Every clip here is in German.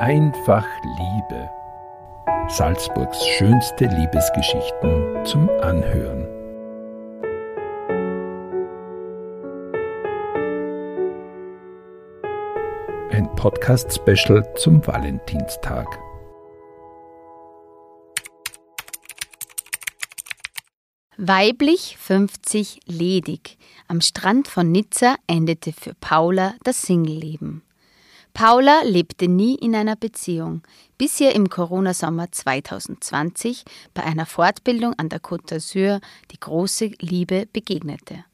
Einfach Liebe. Salzburgs schönste Liebesgeschichten zum Anhören. Ein Podcast-Special zum Valentinstag. Weiblich 50 ledig. Am Strand von Nizza endete für Paula das Singleleben. Paula lebte nie in einer Beziehung, bis ihr im Corona-Sommer 2020 bei einer Fortbildung an der Côte d'Azur die große Liebe begegnete.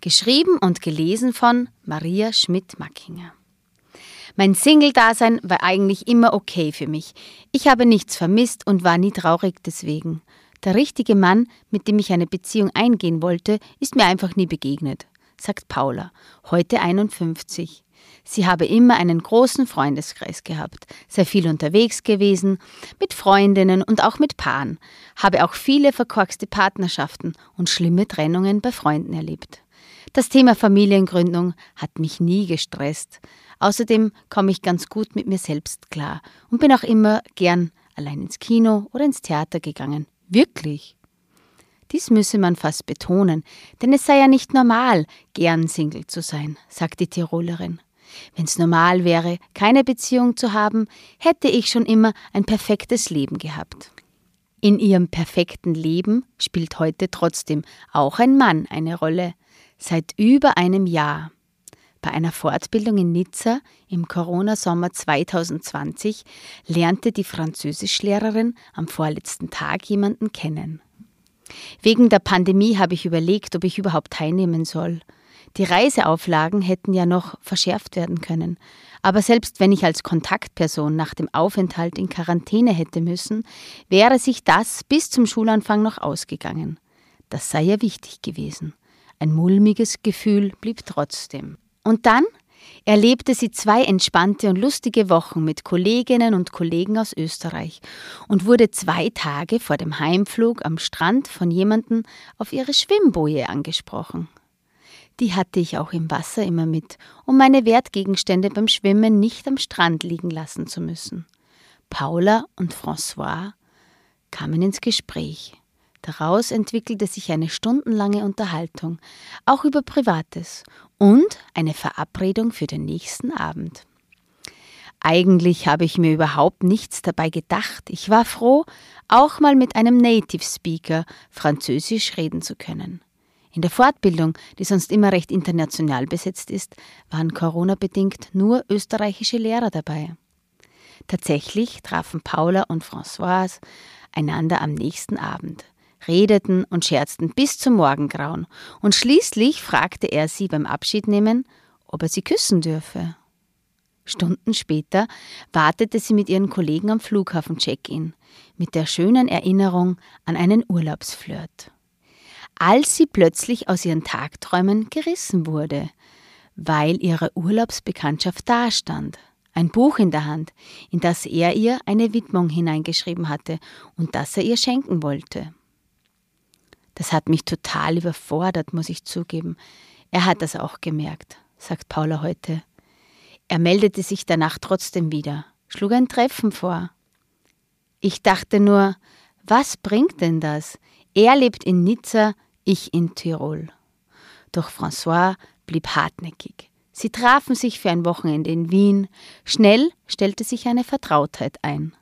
Geschrieben und gelesen von Maria Schmidt-Mackinger. Mein Single-Dasein war eigentlich immer okay für mich. Ich habe nichts vermisst und war nie traurig deswegen. Der richtige Mann, mit dem ich eine Beziehung eingehen wollte, ist mir einfach nie begegnet, sagt Paula, heute 51. Sie habe immer einen großen Freundeskreis gehabt, sei viel unterwegs gewesen, mit Freundinnen und auch mit Paaren, habe auch viele verkorkste Partnerschaften und schlimme Trennungen bei Freunden erlebt. Das Thema Familiengründung hat mich nie gestresst. Außerdem komme ich ganz gut mit mir selbst klar und bin auch immer gern allein ins Kino oder ins Theater gegangen, Wirklich? Dies müsse man fast betonen, denn es sei ja nicht normal, gern Single zu sein, sagt die Tirolerin. Wenn's normal wäre, keine Beziehung zu haben, hätte ich schon immer ein perfektes Leben gehabt. In ihrem perfekten Leben spielt heute trotzdem auch ein Mann eine Rolle, seit über einem Jahr. Bei einer Fortbildung in Nizza im Corona-Sommer 2020 lernte die Französischlehrerin am vorletzten Tag jemanden kennen. Wegen der Pandemie habe ich überlegt, ob ich überhaupt teilnehmen soll. Die Reiseauflagen hätten ja noch verschärft werden können. Aber selbst wenn ich als Kontaktperson nach dem Aufenthalt in Quarantäne hätte müssen, wäre sich das bis zum Schulanfang noch ausgegangen. Das sei ja wichtig gewesen. Ein mulmiges Gefühl blieb trotzdem. Und dann erlebte sie zwei entspannte und lustige Wochen mit Kolleginnen und Kollegen aus Österreich und wurde zwei Tage vor dem Heimflug am Strand von jemandem auf ihre Schwimmboje angesprochen. Die hatte ich auch im Wasser immer mit, um meine Wertgegenstände beim Schwimmen nicht am Strand liegen lassen zu müssen. Paula und François kamen ins Gespräch. Daraus entwickelte sich eine stundenlange Unterhaltung, auch über Privates und eine Verabredung für den nächsten Abend. Eigentlich habe ich mir überhaupt nichts dabei gedacht. Ich war froh, auch mal mit einem Native Speaker Französisch reden zu können. In der Fortbildung, die sonst immer recht international besetzt ist, waren Corona-bedingt nur österreichische Lehrer dabei. Tatsächlich trafen Paula und Françoise einander am nächsten Abend redeten und scherzten bis zum Morgengrauen, und schließlich fragte er sie beim Abschiednehmen, ob er sie küssen dürfe. Stunden später wartete sie mit ihren Kollegen am Flughafen Check-in, mit der schönen Erinnerung an einen Urlaubsflirt. Als sie plötzlich aus ihren Tagträumen gerissen wurde, weil ihre Urlaubsbekanntschaft dastand, ein Buch in der Hand, in das er ihr eine Widmung hineingeschrieben hatte und das er ihr schenken wollte. Das hat mich total überfordert, muss ich zugeben. Er hat das auch gemerkt, sagt Paula heute. Er meldete sich danach trotzdem wieder, schlug ein Treffen vor. Ich dachte nur, was bringt denn das? Er lebt in Nizza, ich in Tirol. Doch François blieb hartnäckig. Sie trafen sich für ein Wochenende in Wien. Schnell stellte sich eine Vertrautheit ein.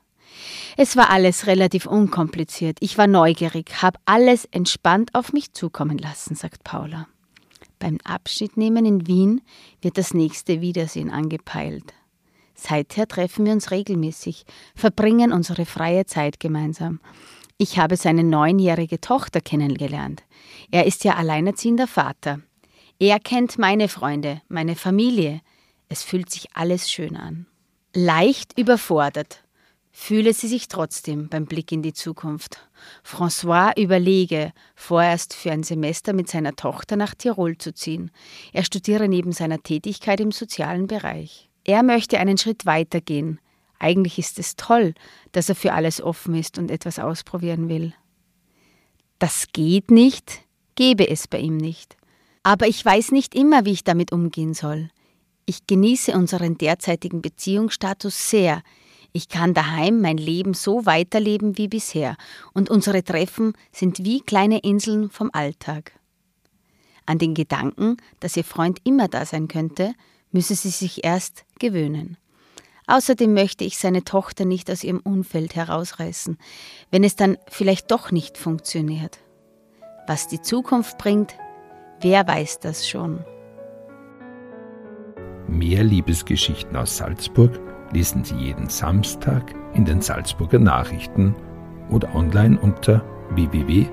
Es war alles relativ unkompliziert. Ich war neugierig, habe alles entspannt auf mich zukommen lassen, sagt Paula. Beim Abschiednehmen in Wien wird das nächste Wiedersehen angepeilt. Seither treffen wir uns regelmäßig, verbringen unsere freie Zeit gemeinsam. Ich habe seine neunjährige Tochter kennengelernt. Er ist ja alleinerziehender Vater. Er kennt meine Freunde, meine Familie. Es fühlt sich alles schön an. Leicht überfordert, fühle sie sich trotzdem beim Blick in die Zukunft. François überlege, vorerst für ein Semester mit seiner Tochter nach Tirol zu ziehen. Er studiere neben seiner Tätigkeit im sozialen Bereich. Er möchte einen Schritt weiter gehen. Eigentlich ist es toll, dass er für alles offen ist und etwas ausprobieren will. Das geht nicht, gebe es bei ihm nicht. Aber ich weiß nicht immer, wie ich damit umgehen soll. Ich genieße unseren derzeitigen Beziehungsstatus sehr, Ich kann daheim mein Leben so weiterleben wie bisher und unsere Treffen sind wie kleine Inseln vom Alltag. An den Gedanken, dass Ihr Freund immer da sein könnte, müsse sie sich erst gewöhnen. Außerdem möchte ich seine Tochter nicht aus ihrem Umfeld herausreißen, wenn es dann vielleicht doch nicht funktioniert. Was die Zukunft bringt, wer weiß das schon. Mehr Liebesgeschichten aus Salzburg lesen Sie jeden Samstag in den Salzburger Nachrichten oder online unter www.sn.at.